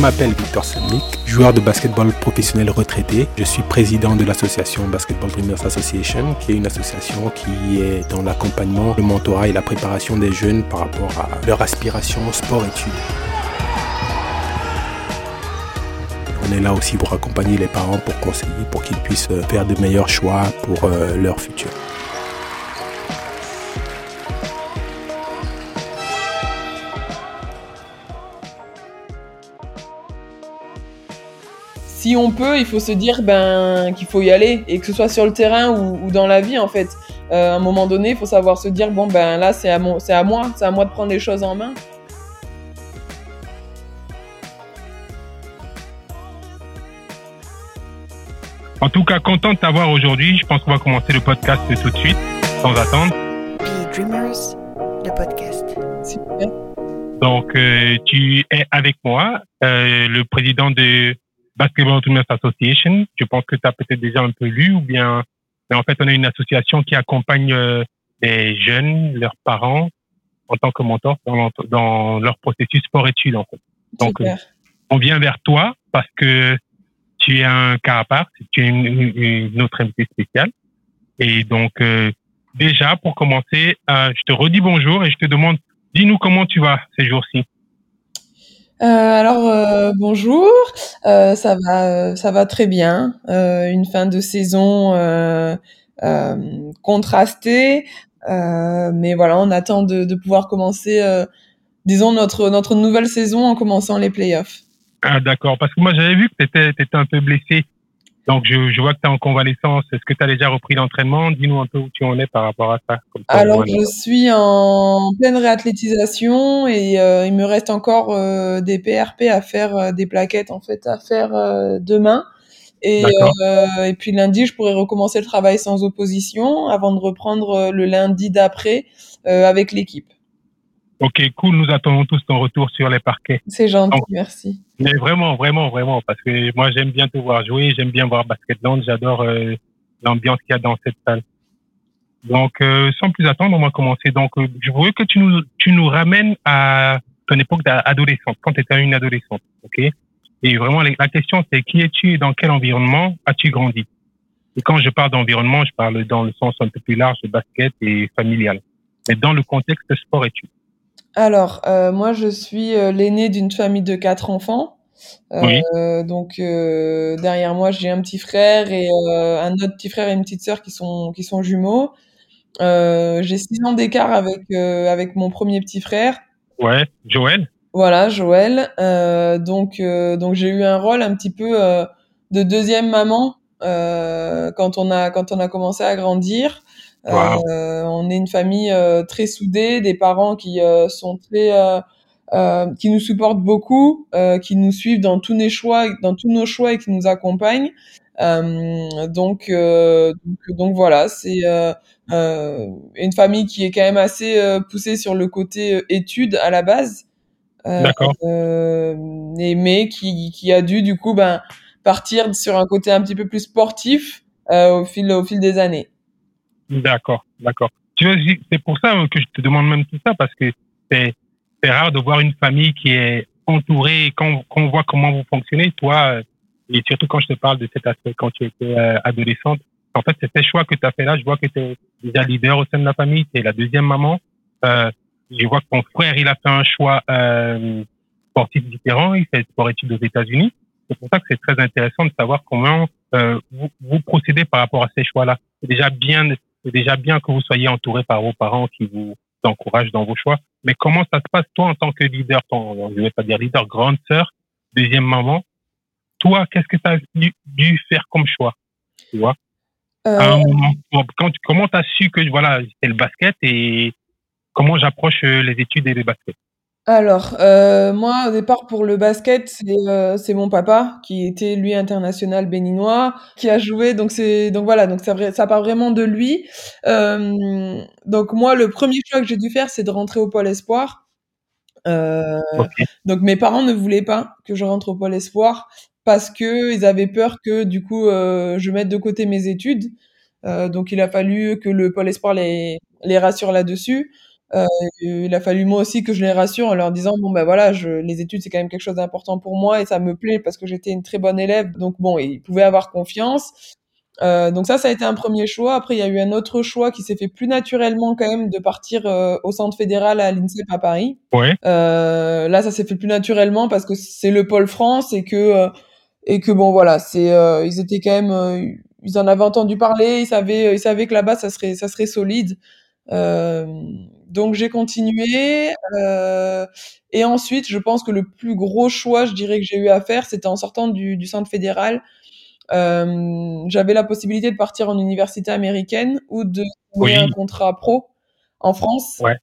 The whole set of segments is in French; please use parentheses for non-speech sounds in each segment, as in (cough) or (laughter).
m'appelle Victor Semnik, joueur de basketball professionnel retraité. Je suis président de l'association Basketball Dreamers Association, qui est une association qui est dans l'accompagnement, le mentorat et la préparation des jeunes par rapport à leur aspiration sport-études. On est là aussi pour accompagner les parents, pour conseiller, pour qu'ils puissent faire de meilleurs choix pour euh, leur futur. Si on peut, il faut se dire ben qu'il faut y aller et que ce soit sur le terrain ou, dans la vie en fait. Euh, à un moment donné, il faut savoir se dire bon ben là c'est à, c'est à moi, c'est à moi de prendre les choses en main. En tout cas, content de t'avoir aujourd'hui. Je pense qu'on va commencer le podcast tout de suite, sans attendre. Be Dreamers, le podcast. Super. Donc, euh, tu es avec moi, euh, le président de Basketball Dreamers Association. Je pense que tu as peut-être déjà un peu lu ou bien, mais en fait, on est une association qui accompagne euh, les jeunes, leurs parents, en tant que mentor dans, dans leur processus sport-études, en fait. Donc, Super. on vient vers toi parce que tu es un cas à part, tu es une, une autre invité spéciale. Et donc, euh, déjà, pour commencer, euh, je te redis bonjour et je te demande, dis-nous comment tu vas ces jours-ci. Euh, alors euh, bonjour, euh, ça va, ça va très bien. une fin de saison contrastée, mais voilà, on attend de, pouvoir commencer, disons notre notre nouvelle saison en commençant les playoffs. Ah d'accord, parce que moi j'avais vu que tu étais, étais, un peu blessé. Donc je, je vois que tu es en convalescence. Est-ce que tu as déjà repris l'entraînement? Dis-nous un peu où tu en es par rapport à ça. ça Alors je suis en pleine réathlétisation et euh, il me reste encore euh, des PRP à faire, euh, des plaquettes en fait à faire euh, demain. Et, euh, et puis lundi, je pourrais recommencer le travail sans opposition avant de reprendre le lundi d'après avec l'équipe. Ok, cool. Nous attendons tous ton retour sur les parquets. C'est gentil, Donc, merci. Mais vraiment, vraiment, vraiment, parce que moi, j'aime bien te voir jouer, j'aime bien voir Basketland, j'adore euh, l'ambiance qu'il y a dans cette salle. Donc, euh, sans plus attendre, on va commencer. Donc, euh, je veux que tu nous, tu nous ramènes à ton époque d'adolescente, quand tu étais une adolescente, ok? Et vraiment, la question, c'est qui es-tu et dans quel environnement as-tu grandi? Et quand je parle d'environnement, je parle dans le sens un peu plus large de basket et familial, mais dans le contexte sport-études. Alors, euh, moi, je suis euh, l'aîné d'une famille de quatre enfants. Euh, oui. Donc, derrière moi, j'ai un petit frère et un autre petit frère et une petite sœur qui sont, qui sont jumeaux. j'ai six ans d'écart avec, avec mon premier petit frère. Ouais, Joël. Voilà, Joël. donc, donc j'ai eu un rôle un petit peu de deuxième maman quand, on a, quand on a commencé à grandir. Wow. Euh, on est une famille euh, très soudée, des parents qui euh, sont très qui nous supportent beaucoup, qui nous suivent dans tous nos choix, dans tous nos choix et qui nous accompagnent. donc, donc, donc voilà, c'est une famille qui est quand même assez poussée sur le côté études à la base. D'accord. mais qui, qui a dû du coup ben partir sur un côté un petit peu plus sportif au fil au fil des années. D'accord, d'accord. Tu vois, c'est pour ça que je te demande même tout ça, parce que c'est rare de voir une famille qui est entourée, quand, quand on voit comment vous fonctionnez, toi, et surtout quand je te parle de cet aspect, quand tu étais euh, adolescente, en fait, c'est tes choix que tu as fait là. Je vois que tu es déjà leader au sein de la famille, tu es la deuxième maman. Euh, je vois que ton frère, il a fait un choix euh, sportif différent, il fait sport études aux États-Unis. C'est pour ça que c'est très intéressant de savoir comment euh, vous, vous procédez par rapport à ces choix-là. C'est déjà bien c'est déjà bien que vous soyez entouré par vos parents qui vous encouragent dans vos choix. Mais comment ça se passe, toi, en tant que leader, ton, je vais pas dire leader, grande sœur, deuxième maman, toi, qu'est-ce que tu as dû, dû, faire comme choix Tu vois? Euh... à un moment, quand, Comment tu as su que voilà, c'est le basket et comment j'approche les études et les baskets alors, euh, moi, au départ, pour le basket, c'est euh, mon papa qui était lui international béninois, qui a joué. Donc c'est donc voilà, donc ça, ça part vraiment de lui. Euh, donc moi, le premier choix que j'ai dû faire, c'est de rentrer au pôle espoir. Donc mes parents ne voulaient pas que je rentre au pôle espoir parce que ils avaient peur que du coup je mette de côté mes études. donc il a fallu que le pôle espoir les les rassure là-dessus. Euh, il a fallu moi aussi que je les rassure en leur disant bon ben voilà, je, les études c'est quand même quelque chose d'important pour moi et ça me plaît parce que j'étais une très bonne élève. Donc bon, ils pouvaient avoir confiance. Euh, donc ça, ça a été un premier choix. Après, il y a eu un autre choix qui s'est fait plus naturellement quand même de partir euh, au centre fédéral à l'INSEP à Paris. Ouais. Euh, là, ça s'est fait plus naturellement parce que c'est le pôle France et que euh, et que bon voilà, c'est euh, ils étaient quand même ils en avaient entendu parler, ils savaient ils savaient que là-bas ça serait ça serait solide. Donc j'ai continué et ensuite, je pense que le plus gros choix, je dirais que j'ai eu à faire, c'était en sortant du, du centre fédéral euh, j'avais la possibilité de partir en université américaine ou de trouver un contrat pro en France. Ouais.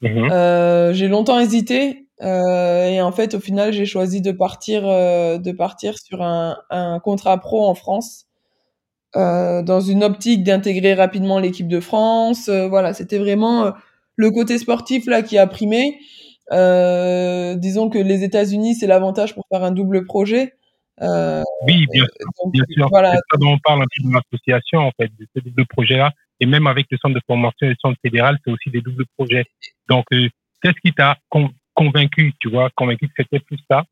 Mhm. Euh, j'ai longtemps hésité euh, et en fait, au final, j'ai choisi de partir, euh, de partir sur un, un, contrat pro en France, euh, dans une optique d'intégrer rapidement l'équipe de France. Euh, voilà, c'était vraiment le côté sportif là qui a primé. disons que les États-Unis, c'est l'avantage pour faire un double projet. Euh, oui, bien sûr. bien sûr. C'est ça dont on parle un peu de l'association, en fait, de ces doubles projets-là. Et même avec le centre de formation et le centre fédéral, c'est aussi des doubles projets. Donc, euh, qu'est-ce qui t'a convaincu, tu vois, convaincu que c'était plus ça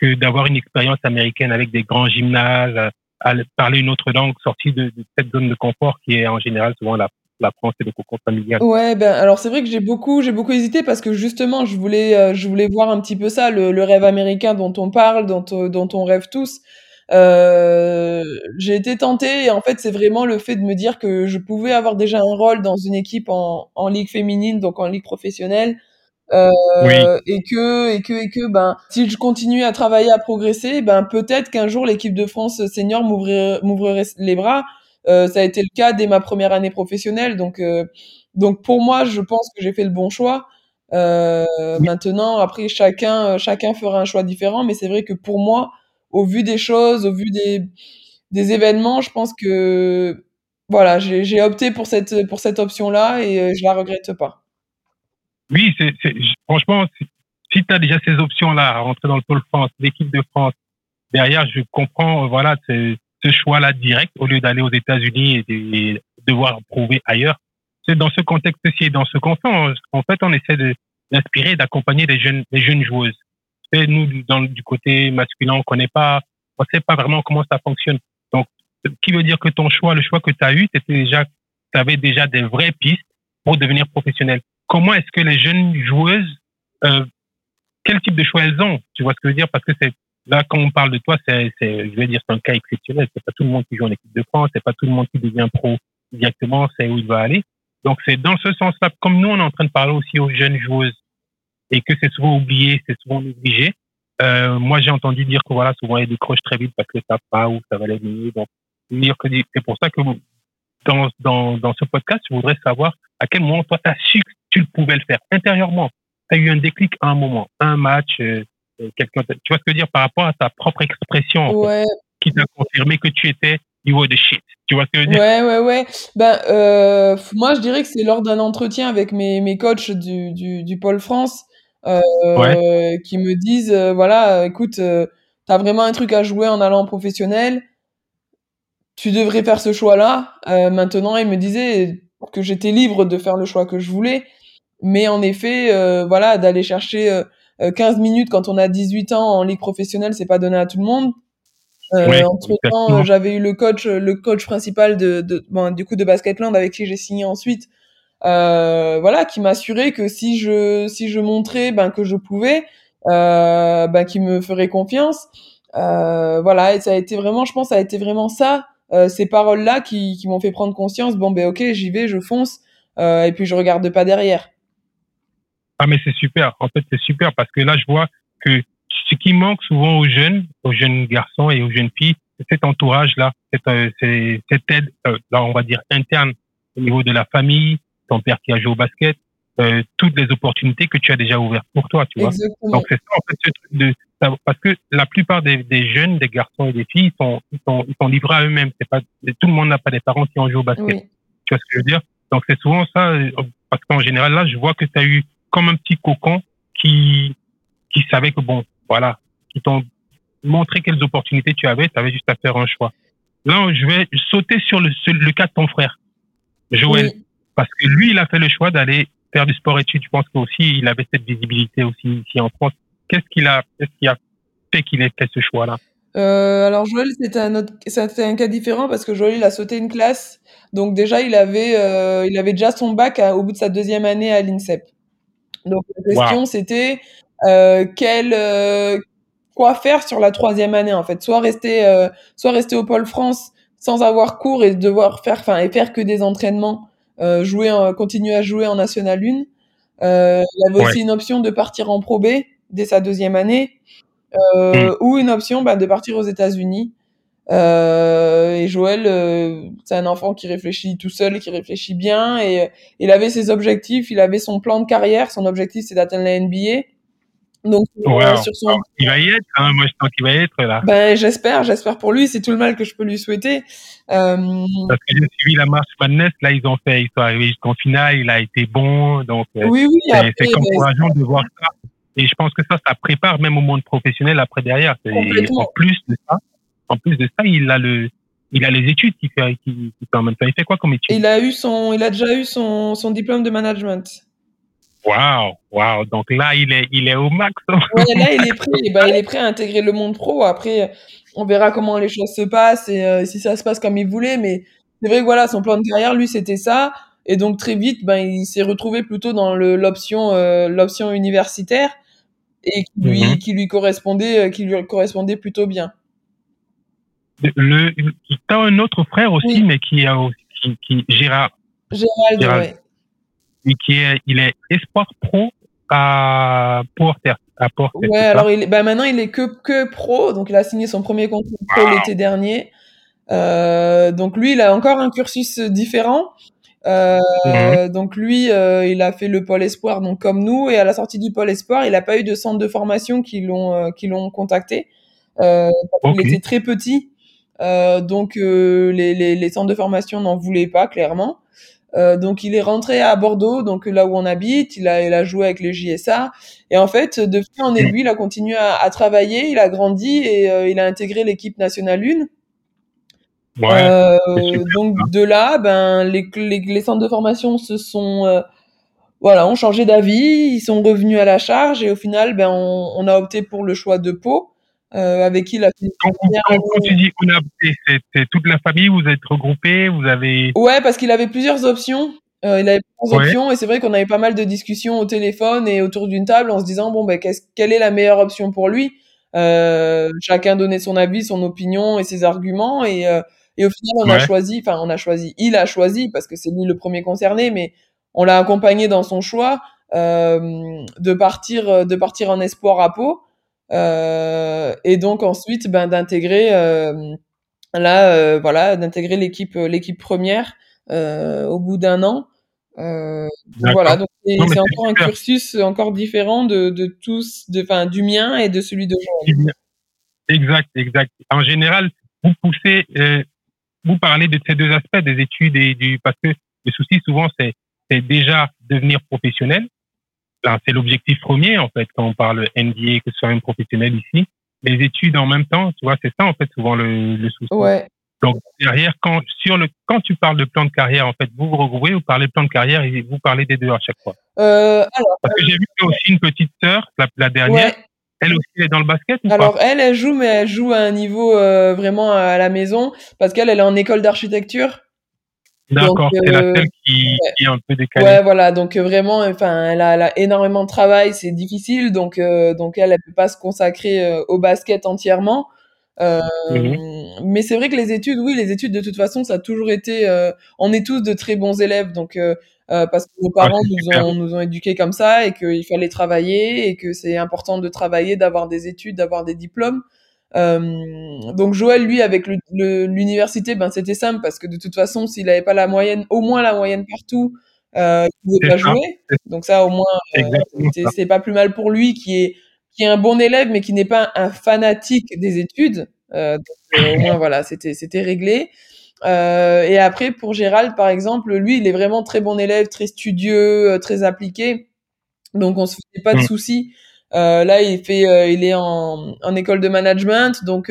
que d'avoir une expérience américaine avec des grands gymnases, à, parler une autre langue sortie de, de, cette zone de confort qui est en général souvent la la France et le cocon familial. Ouais, ben alors c'est vrai que j'ai beaucoup, j'ai beaucoup hésité parce que justement, je voulais, euh, je voulais voir un petit peu ça, le, le rêve américain dont on parle, dont, euh, dont on rêve tous. Euh, j'ai été tentée et en fait c'est vraiment le fait de me dire que je pouvais avoir déjà un rôle dans une équipe en, en ligue féminine, donc en ligue professionnelle, euh, oui. et que et que et que ben si je continue à travailler à progresser ben peut-être qu'un jour l'équipe de France senior m'ouvrirait les bras euh, ça a été le cas dès ma première année professionnelle. Donc, euh, donc pour moi, je pense que j'ai fait le bon choix. Euh, maintenant, après, chacun, chacun fera un choix différent, mais c'est vrai que pour moi, au vu des choses, au vu des, des événements, je pense que voilà, j'ai opté pour cette, pour cette option-là et je la regrette pas. Oui, c'est franchement, si, tu as déjà ces options-là, à rentrer dans le pôle France, l'équipe de France, derrière, je comprends, voilà, c'est ce choix-là direct au lieu d'aller aux États-Unis et, devoir prouver ailleurs. C'est dans ce contexte-ci, dans ce contexte, en fait, on essaie d'inspirer, d'accompagner les jeunes, les jeunes joueuses. Et nous, dans, du côté masculin, on connaît pas, on sait pas vraiment comment ça fonctionne. Donc, qui veut dire que ton choix, le choix que tu as eu, c'était déjà, tu avais déjà des vraies pistes pour devenir professionnel. Comment est-ce que les jeunes joueuses, euh, quel type de choix elles ont? Tu vois ce que je veux dire? Parce que c'est Là, quand on parle de toi, c'est, je vais dire, c'est un cas exceptionnel. C'est pas tout le monde qui joue en équipe de France, c'est pas tout le monde qui devient pro directement, c'est où il va aller. Donc, c'est dans ce sens-là, comme nous, on est en train de parler aussi aux jeunes joueuses et que c'est souvent oublié, c'est souvent négligé. Euh, moi, j'ai entendu dire que voilà, souvent, ils décrochent très vite parce que ça pas ou ça va aller mieux. Donc, c'est pour ça que dans, dans, dans ce podcast, je voudrais savoir à quel moment toi, tu as su que tu pouvais le faire intérieurement. Tu as eu un déclic à un moment, un match, euh, quelqu'un, tu vois ce que je veux dire par rapport à ta propre expression ouais. qui t'a confirmé que tu étais you were the shit. Tu vois ce que je veux dire? Ouais, ouais, ouais. Ben, euh, moi, je dirais que c'est lors d'un entretien avec mes, mes coachs du, du, du Pôle France euh, ouais. qui me disent, euh, voilà, écoute, t'as vraiment un truc à jouer en allant professionnel. Tu devrais faire ce choix-là. Maintenant, ils me disaient que j'étais libre de faire le choix que je voulais. Mais en effet, euh, voilà, d'aller chercher 15 euh, minutes quand on a 18 ans en ligue professionnelle, c'est pas donné à tout le monde. Euh, entre temps, j'avais eu le coach, le coach principal de, de bon, du coup de Basketland avec qui j'ai signé ensuite, euh, voilà, qui m'assurait que si je si je montrais ben que je pouvais, euh, ben qui me ferait confiance. Euh, voilà, et ça a été vraiment, je pense, ça a été vraiment ça, euh, ces paroles-là qui, qui m'ont fait prendre conscience. Bon ben ok, j'y vais, je fonce, euh, et puis je regarde pas derrière. Ah, mais c'est super. En fait, c'est super parce que là, je vois que ce qui manque souvent aux jeunes, aux jeunes garçons et aux jeunes filles, c'est cet entourage-là, cette, euh, cette aide, euh, là, on va dire interne au niveau de la famille, ton père qui a joué au basket, euh, toutes les opportunités que tu as déjà ouvertes pour toi, tu vois. Exactement. Donc c'est ça en fait ce truc de parce que la plupart des, des, jeunes, des garçons et des filles, ils sont ils sont ils sont livrés à eux-mêmes. C'est pas tout le monde n'a pas des parents qui ont joué au basket. Oui. Tu vois ce que je veux dire? Donc c'est souvent ça parce qu'en général là, je vois que tu as eu comme un petit cocon qui, qui savait que bon, voilà, qui t'ont montré quelles opportunités tu avais, tu avais juste à faire un choix. Là, je vais sauter sur le, le cas de ton frère, Joël, Oui. parce que lui, il a fait le choix d'aller faire du sport-études, je pense qu'aussi il avait cette visibilité aussi ici en France. Qu'est-ce qu'il a, qu'est-ce qui a fait qu'il ait fait ce choix-là? Euh, alors Joël, c'était un autre, c'était un cas différent parce que Joël, il a sauté une classe, donc déjà il avait, euh, il avait déjà son bac au bout de sa deuxième année à l'INSEP. Donc la question c'était euh, quel, euh, quoi faire sur la troisième année en fait, soit rester, euh, soit rester au pôle France sans avoir cours et devoir faire, enfin et faire que des entraînements, jouer, en, continuer à jouer en National 1. il avait aussi une option de partir en Pro B dès sa deuxième année. Euh, mm. ou une option bah, de partir aux États-Unis. Euh, et Joël, euh, c'est un enfant qui réfléchit tout seul, qui réfléchit bien, et il avait ses objectifs, il avait son plan de carrière. Son objectif, c'est d'atteindre la NBA. Donc, sur son... il va y être. Hein, moi, je pense qu'il va y être là. Ben, j'espère, j'espère pour lui. C'est tout le mal que je peux lui souhaiter. Euh... Parce que j'ai suivi la marche Madness. Là, ils ont fait, ils sont arrivés jusqu'en finale. Il a été bon, donc oui, oui, c'est ben, encourageant de voir ça. Et je pense que ça, ça prépare même au monde professionnel après derrière. en plus de ça, en plus de ça, il a le, il a les études fait, qui, fait en même temps. Il fait quoi comme études Il a eu son, il a déjà eu son, son diplôme de management. Waouh, waouh. Donc là, il est, il est au max. (laughs) Ouais, là, il est prêt. bah, il est prêt à intégrer le monde pro. Après, on verra comment les choses se passent et euh, si ça se passe comme il voulait. Mais c'est vrai que voilà, son plan de carrière, lui, c'était ça. Et donc très vite, ben, il s'est retrouvé plutôt dans l'option, euh, l'option universitaire et qui lui, mhm. qui lui correspondait, euh, qui lui correspondait plutôt bien. Le, as un autre frère aussi, mais qui a qui, qui Gérard. Gérald, Gérald. Et qui est, il est espoir pro à Porter. À Porter ouais, alors il, bah maintenant il est que que pro, donc il a signé son premier contrat pro l'été dernier. Euh, donc lui, il a encore un cursus différent. Euh, mhm. Donc lui, euh, il a fait le pôle espoir, donc comme nous, et à la sortie du pôle espoir, il n'a pas eu de centre de formation qui l'ont qui l'ont contacté. Euh, Il était très petit, donc les, les, les, centres de formation n'en voulaient pas clairement. donc il est rentré à Bordeaux, donc là où on habite, il a, il a joué avec les JSA et en fait de fil en aiguille, il a continué à, à travailler, il a grandi et il a intégré l'équipe nationale 1 euh, donc de là, ben les, les, les, centres de formation se sont euh, voilà, ont changé d'avis, ils sont revenus à la charge et au final, ben on, on a opté pour le choix de Pau. Euh, avec qui il a fait quand, quand, tu dis c'est toute la famille, vous êtes regroupés, vous avez. Ouais, parce qu'il avait plusieurs options. Euh, il avait plusieurs options et c'est vrai qu'on avait pas mal de discussions au téléphone et autour d'une table en se disant bon ben qu'est-ce quelle est la meilleure option pour lui? Euh, chacun donnait son avis, son opinion et ses arguments et euh, et au final, on a choisi, enfin, on a choisi, il a choisi parce que c'est lui le premier concerné, mais on l'a accompagné dans son choix euh, de partir, de partir en espoir à Pau, et donc ensuite, ben, d'intégrer, euh, là, euh, voilà, d'intégrer l'équipe, l'équipe première euh, au bout d'un an. Euh, voilà, donc c'est encore un cursus encore différent de, de tous, de, enfin, du mien et de celui de Jean. Exact, exact. En général, vous poussez euh, vous parlez de ces deux aspects des études et du parce que le souci souvent c'est c'est déjà devenir professionnel. C'est l'objectif premier en fait quand on parle NBA que ce soit un professionnel ici. Les études en même temps, tu vois, c'est ça en fait souvent le, le souci. Ouais. Donc derrière, quand sur le quand tu parles de plan de carrière, en fait, vous vous regroupez, vous parlez de plan de carrière et vous parlez des deux à chaque fois. Euh, alors, Parce que j'ai vu aussi une petite sœur, la, la dernière, elle aussi est dans le basket ou Alors elle, elle joue, mais elle joue à un niveau euh, vraiment à la maison parce qu'elle, elle est en école d'architecture. D'accord, c'est la euh, seule qui, qui, est un peu décalée. Ouais, voilà, donc euh, vraiment, enfin, elle a, elle a, énormément de travail, c'est difficile, donc donc elle, elle peut pas se consacrer au basket entièrement. Mhm. Mais c'est vrai que les études, oui, les études de toute façon, ça a toujours été. on est tous de très bons élèves, donc euh, parce que nos parents nous, ont, nous ont éduqués comme ça et qu'il fallait travailler et que c'est important de travailler, d'avoir des études, d'avoir des diplômes. Euh, donc Joël, lui, avec l'université, ben c'était simple parce que de toute façon, s'il n'avait pas la moyenne, au moins la moyenne partout, euh, il pouvait pas jouer. Donc ça, au moins, euh, c'est pas plus mal pour lui, qui est qui est un bon élève, mais qui n'est pas un fanatique des études. Euh, donc, au moins, voilà, c'était c'était réglé. Euh, et après, pour Gérald, par exemple, lui, il est vraiment très bon élève, très studieux, euh, très appliqué. Donc, on se fait pas de mm. soucis. Euh, là, il fait, euh, il est en, en, école de management. Donc,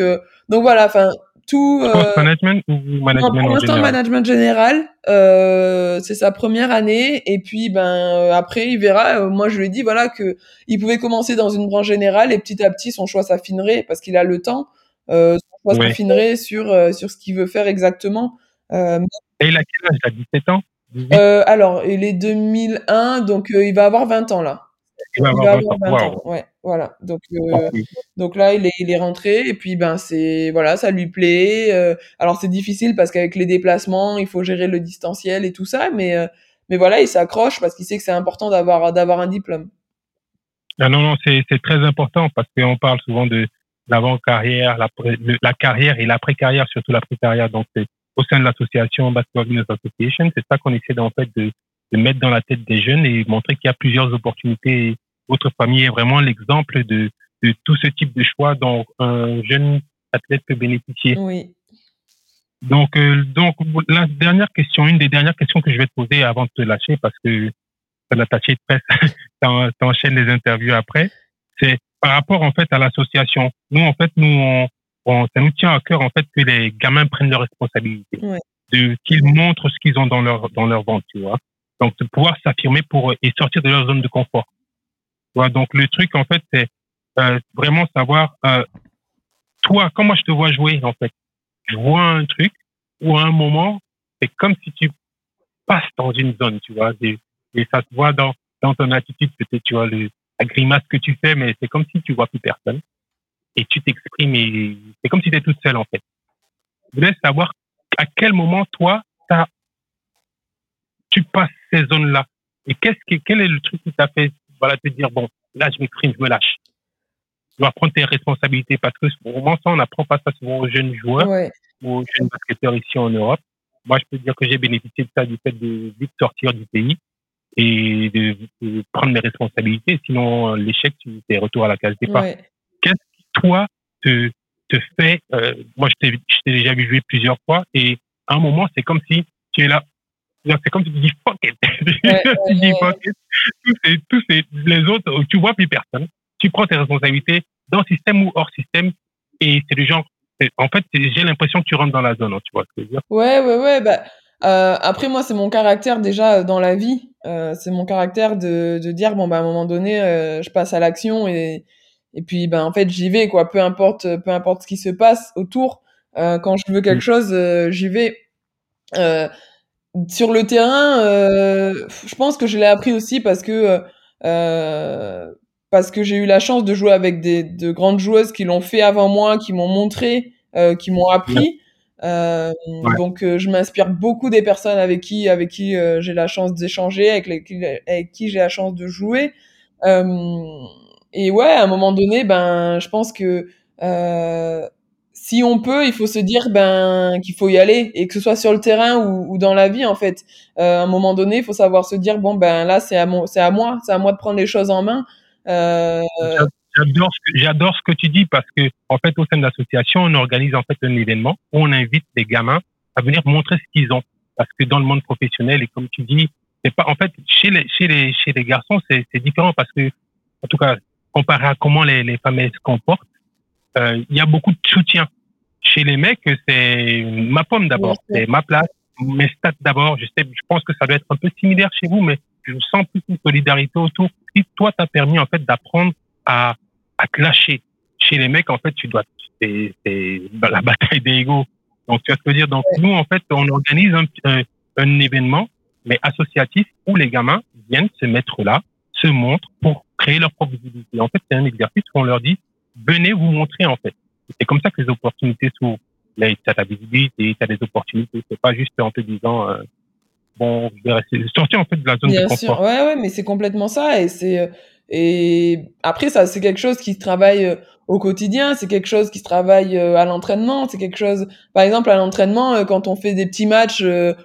donc voilà. Enfin, tout. Euh, management ou management pour l'instant, management général. Euh, c'est sa première année et puis ben euh, après il verra. moi je lui ai dit voilà que il pouvait commencer dans une branche générale et petit à petit son choix s'affinerait parce qu'il a le temps. son choix s'affinerait sur sur ce qu'il veut faire exactement. et il a quel âge? Il a 17 ans? Alors il est 2001 donc il va avoir 20 ans là. Il va avoir 20 ans. Ouais, voilà. Donc, euh, donc là, il est, il est rentré et puis ben c'est voilà, ça lui plaît. Euh, alors c'est difficile parce qu'avec les déplacements, il faut gérer le distanciel et tout ça, mais euh, mais voilà, il s'accroche parce qu'il sait que c'est important d'avoir d'avoir un diplôme. Ah non non, c'est c'est très important parce qu'on parle souvent de l'avant carrière, la, la carrière et l'après carrière, surtout l'après carrière. Donc c'est au sein de l'association Basketball Business Association, c'est ça qu'on essaie en fait de de mettre dans la tête des jeunes et montrer qu'il y a plusieurs opportunités. Votre famille est vraiment l'exemple de, de tout ce type de choix dont un jeune athlète peut bénéficier. Oui. Donc, euh, donc la dernière question, une des dernières questions que je vais te poser avant de te lâcher, parce que l'attaché de presse (laughs) t'enchaînes les interviews après, c'est par rapport en fait à l'association. Nous, en fait, nous, on, on, ça nous tient à cœur en fait que les gamins prennent leurs responsabilités, de qu'ils montrent ce qu'ils ont dans leur dans leur ventre, tu vois. Donc, de pouvoir s'affirmer pour et sortir de leur zone de confort. Donc, le truc, en fait, c'est euh, vraiment savoir, euh, toi, comment je te vois jouer, en fait. Je vois un truc ou à un moment, c'est comme si tu passes dans une zone, tu vois, et, ça se voit dans, dans ton attitude, peut-être, tu vois, le, la grimace que tu fais, mais c'est comme si tu vois plus personne. Et tu t'exprimes et c'est comme si tu étais toute seule, en fait. Je voulais savoir à quel moment, toi, tu as tu passes ces zones-là Et qu'est-ce que, quel est le truc qui t'a fait, voilà, te dire, bon, là, je m'exprime, je me lâche. Tu dois prendre tes responsabilités parce que au moment ça, on n'apprend pas ça souvent aux jeunes joueurs ou aux jeunes basketteurs ici en Europe. Moi, je peux dire que j'ai bénéficié de ça du fait de vite sortir du pays et de, prendre mes responsabilités. Sinon, l'échec, tu es retour à la case départ. Qu'est-ce qui, toi, te, te fait, euh, moi, je t'ai déjà vu jouer plusieurs fois et à un moment, c'est comme si tu es là, c'est comme si tu dis fuck it. (laughs) (laughs) tu dis fuck it. Tous, ces, tous ces, les autres, tu vois plus personne. Tu prends tes responsabilités dans le système ou hors système. Et c'est du genre, en fait, j'ai l'impression que tu rentres dans la zone, hein, tu vois ce que je veux dire. Ouais, ouais, ouais. Bah, euh, après, moi, c'est mon caractère déjà euh, dans la vie. Euh, c'est mon caractère de, de dire, bon, bah, à un moment donné, euh, je passe à l'action et, et puis, ben, en fait, j'y vais, quoi. Peu importe, peu importe ce qui se passe autour. Euh, quand je veux quelque mm. chose, euh, j'y vais. Euh, sur le terrain, euh, je pense que je l'ai appris aussi parce que euh, parce que j'ai eu la chance de jouer avec des de grandes joueuses qui l'ont fait avant moi, qui m'ont montré, euh, qui m'ont appris. Euh, Donc euh, je m'inspire beaucoup des personnes avec qui avec qui euh, j'ai la chance d'échanger, avec, les, avec qui j'ai la chance de jouer. et ouais, à un moment donné, ben je pense que si on peut, il faut se dire ben qu'il faut y aller et que ce soit sur le terrain ou, dans la vie en fait. Euh, à un moment donné, il faut savoir se dire bon ben là c'est à moi, c'est à moi, c'est à moi de prendre les choses en main. Euh... J'adore ce que tu dis parce que en fait au sein de l'association on organise en fait un événement où on invite des gamins à venir montrer ce qu'ils ont parce que dans le monde professionnel et comme tu dis c'est pas en fait chez les chez les chez les garçons c'est c'est différent parce que en tout cas comparé à comment les les femmes se comportent euh, il y a beaucoup de soutien. Chez les mecs, c'est ma pomme d'abord, c'est ma place, mes stats d'abord. Je sais, je pense que ça doit être un peu similaire chez vous, mais je sens plus une solidarité autour. Si toi, t'as permis en fait d'apprendre à, à te lâcher. Chez les mecs, en fait, tu dois, c'est la bataille des égaux. Donc, tu vas te dire? Donc, nous, en fait, on organise un, un, événement, mais associatif, où les gamins viennent se mettre là, se montrent pour créer leur propre visibilité. En fait, c'est un exercice où on leur dit, venez vous montrer en fait. C'est comme ça que les opportunités s'ouvrent. Là, tu as ta visibilité, tu as des opportunités. C'est pas juste en te disant, euh, bon, sortir en fait de la zone Bien de sûr. confort. Ouais, ouais, mais c'est complètement ça. Et c'est, euh, et après, ça, c'est quelque chose qui se travaille euh, au quotidien. C'est quelque chose qui se travaille à l'entraînement. C'est quelque chose, par exemple, à l'entraînement, quand on fait des petits matchs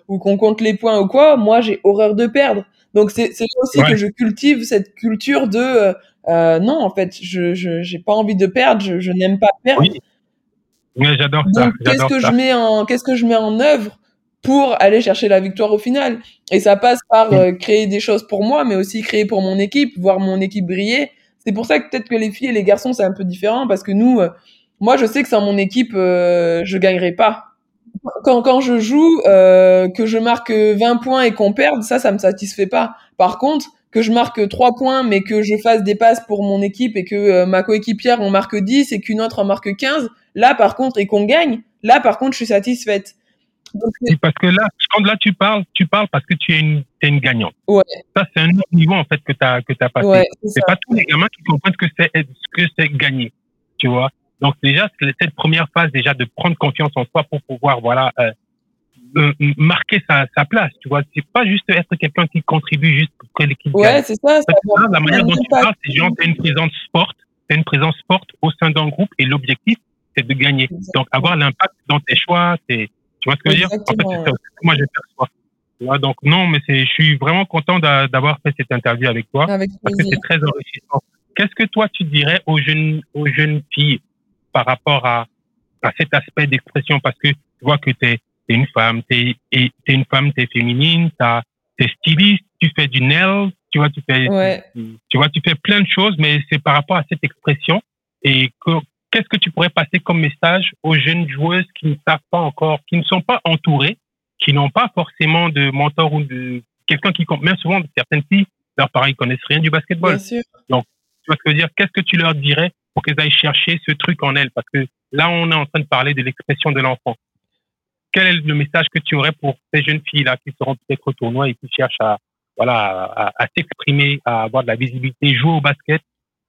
ou qu'on compte les points ou quoi, moi, j'ai horreur de perdre. Donc c'est c'est aussi que je cultive cette culture de euh, euh, non en fait je je j'ai pas envie de perdre, je, je n'aime pas perdre. Oui. Mais j'adore ça. Qu'est-ce que je mets en qu'est-ce que je mets en œuvre pour aller chercher la victoire au final? Et ça passe par euh, créer des choses pour moi, mais aussi créer pour mon équipe, voir mon équipe briller. C'est pour ça que peut-être que les filles et les garçons c'est un peu différent parce que nous moi, je sais que sans mon équipe, euh, je gagnerai pas. Quand, quand je joue, euh, que je marque 20 points et qu'on perde, ça, ça me satisfait pas. Par contre, que je marque 3 points, mais que je fasse des passes pour mon équipe et que euh, ma coéquipière en marque 10 et qu'une autre en marque 15, là, par contre, et qu'on gagne, là, par contre, je suis satisfaite. Donc, parce que là, quand là tu parles, tu parles parce que tu es une, es une gagnante. Ouais. Ça, c'est un autre niveau, en fait, que tu as, que as passé. Ouais, c'est pas tous les gamins qui comprennent ce que c'est, ce que c'est gagner. Tu vois? Donc, déjà, c'est cette première phase, déjà, de prendre confiance en soi pour pouvoir, voilà, euh, euh, marquer sa, sa place. Tu vois? C'est pas juste être quelqu'un qui contribue juste pour que l'équipe Ouais, gagne. c'est ça. ça la manière dont tu parles, c'est genre, t'as une présence forte, t'as une présence forte au sein d'un groupe et l'objectif, c'est de gagner. Exactement. Donc, avoir l'impact dans tes choix, c'est, tu vois ce que je veux dire? En fait, c'est ça moi, je perçois. Tu vois, donc, non, mais c'est, je suis vraiment content d'a- d'avoir fait cette interview avec toi Avec parce que c'est très enrichissant. Qu'est-ce que toi, tu dirais aux jeunes, aux jeunes filles par rapport à, à cet aspect d'expression? Parce que tu vois que t'es, t'es une femme, t'es, t'es une femme, t'es féminine, t'es styliste, tu fais du nail, tu vois, tu fais, Ouais. tu vois, tu fais plein de choses, mais c'est par rapport à cette expression. Et que- qu'est-ce que tu pourrais passer comme message aux jeunes joueuses qui ne savent pas encore, qui ne sont pas entourées, qui n'ont pas forcément de mentor ou de quelqu'un qui compte? Même souvent, certaines filles, leurs parents, ils connaissent rien du basketball. Bien sûr. Tu vois ce que je veux dire? Qu'est-ce que tu leur dirais pour qu'elles aillent chercher ce truc en elles? Parce que là, on est en train de parler de l'expression de l'enfant. Quel est le message que tu aurais pour ces jeunes filles-là qui seront peut-être au tournoi et qui cherchent à, voilà, à, à s'exprimer, à avoir de la visibilité, jouer au basket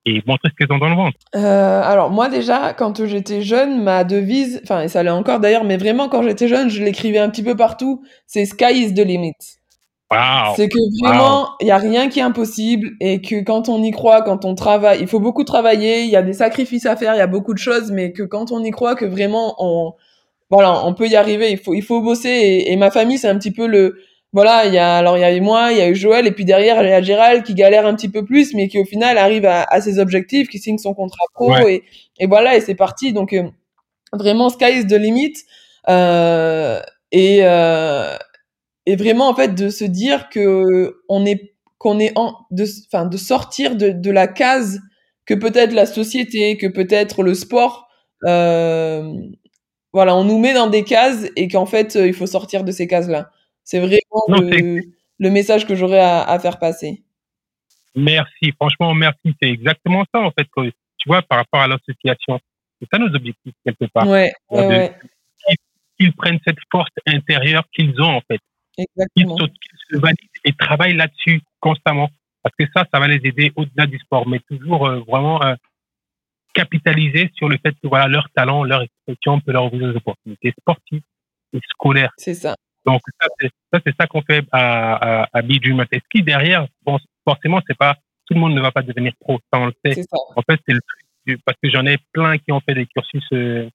et montrer ce qu'elles ont dans le ventre? Euh, alors moi déjà, quand j'étais jeune, ma devise, enfin et ça l'est encore d'ailleurs, mais vraiment quand j'étais jeune, je l'écrivais un petit peu partout, c'est Sky is the limit. Waouh! C'est que vraiment, il y a rien qui est impossible et que quand on y croit, quand on travaille, il faut beaucoup travailler, il y a des sacrifices à faire, il y a beaucoup de choses, mais que quand on y croit, que vraiment on, voilà, on peut y arriver, il faut, il faut bosser et, et ma famille, c'est un petit peu le, voilà, il y a, alors il y a eu moi, il y a eu Joël et puis derrière il y a Gérald qui galère un petit peu plus, mais qui au final arrive à, à ses objectifs, qui signe son contrat pro Ouais. et, et voilà, et c'est parti. Donc euh, vraiment sky is the limit. Euh, et, euh, et vraiment en fait de se dire que on est qu'on est en de enfin de sortir de, de la case que peut-être la société que peut-être le sport euh, voilà on nous met dans des cases et qu'en fait euh, il faut sortir de ces cases là c'est vraiment Non, le, le message que j'aurais à, à faire passer Merci, franchement, merci. C'est exactement ça, en fait, que, tu vois, par rapport à l'association. C'est ça nos objectifs, quelque part. ouais ouais, de- ouais Qu'ils prennent cette force intérieure qu'ils ont, en fait. Qu'ils exactement se, qu'ils se valident et travaillent là-dessus constamment. Parce que ça, ça va les aider au-delà du sport, mais toujours euh, vraiment euh, capitaliser sur le fait que voilà, leur talent, leur expression peut leur ouvrir des opportunités sportives et scolaires. c'est ça Donc ça, c'est ça, qu'on fait à, à, à Be Dream Et ce qui derrière, bon, forcément, c'est pas tout le monde ne va pas devenir pro, ça on le sait. ça En fait, c'est le parce que j'en ai plein qui ont fait des cursus euh,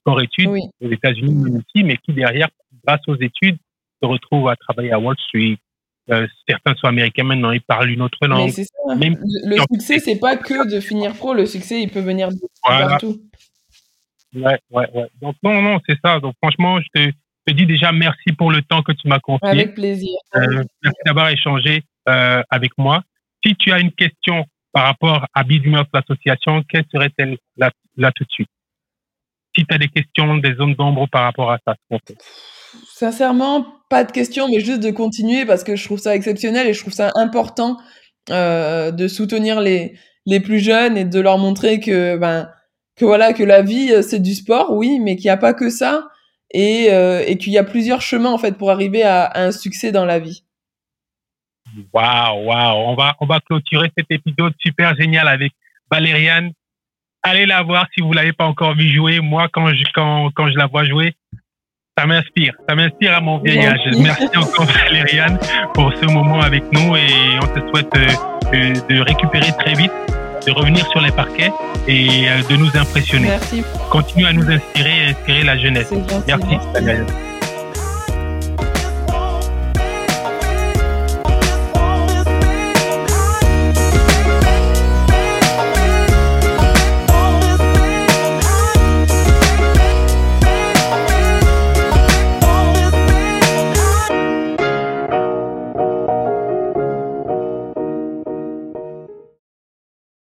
sport-études oui aux États-Unis mais aussi, mais qui derrière, grâce aux études, se retrouvent à travailler à Wall Street. Euh, certains sont américains maintenant, ils parlent une autre langue. c'est ça Même le, le succès c'est pas que de finir pro le succès il peut venir de Voilà. partout Ouais, ouais, ouais. Donc non, non, c'est ça. Donc franchement, je te, te dis déjà merci pour le temps que tu m'as confié. avec plaisir Euh, merci d'avoir échangé euh, avec moi. Si tu as une question par rapport à Bidumers l'association, quelle serait-elle là, là tout de suite? Si tu as des questions, des zones d'ombre par rapport à ça, ce qu'on fait. Sincèrement, pas de question, mais juste de continuer parce que je trouve ça exceptionnel et je trouve ça important euh, de soutenir les, les plus jeunes et de leur montrer que, ben, que voilà, que la vie, euh, c'est du sport, oui, mais qu'il n'y a pas que ça et, euh, et qu'il y a plusieurs chemins, en fait, pour arriver à, un succès dans la vie. Waouh, waouh. On va, on va clôturer cet épisode super génial avec Valériane. Allez la voir si vous l'avez pas encore vu jouer. Moi, quand je, quand, quand je la vois jouer, ça m'inspire. Ça m'inspire à mon vieil âge. Merci. Encore Valériane pour ce moment avec nous et on te souhaite euh, de, de récupérer très vite, de revenir sur les parquets et euh, de nous impressionner. Merci, Continue à nous inspirer et inspirer la jeunesse. Merci. merci.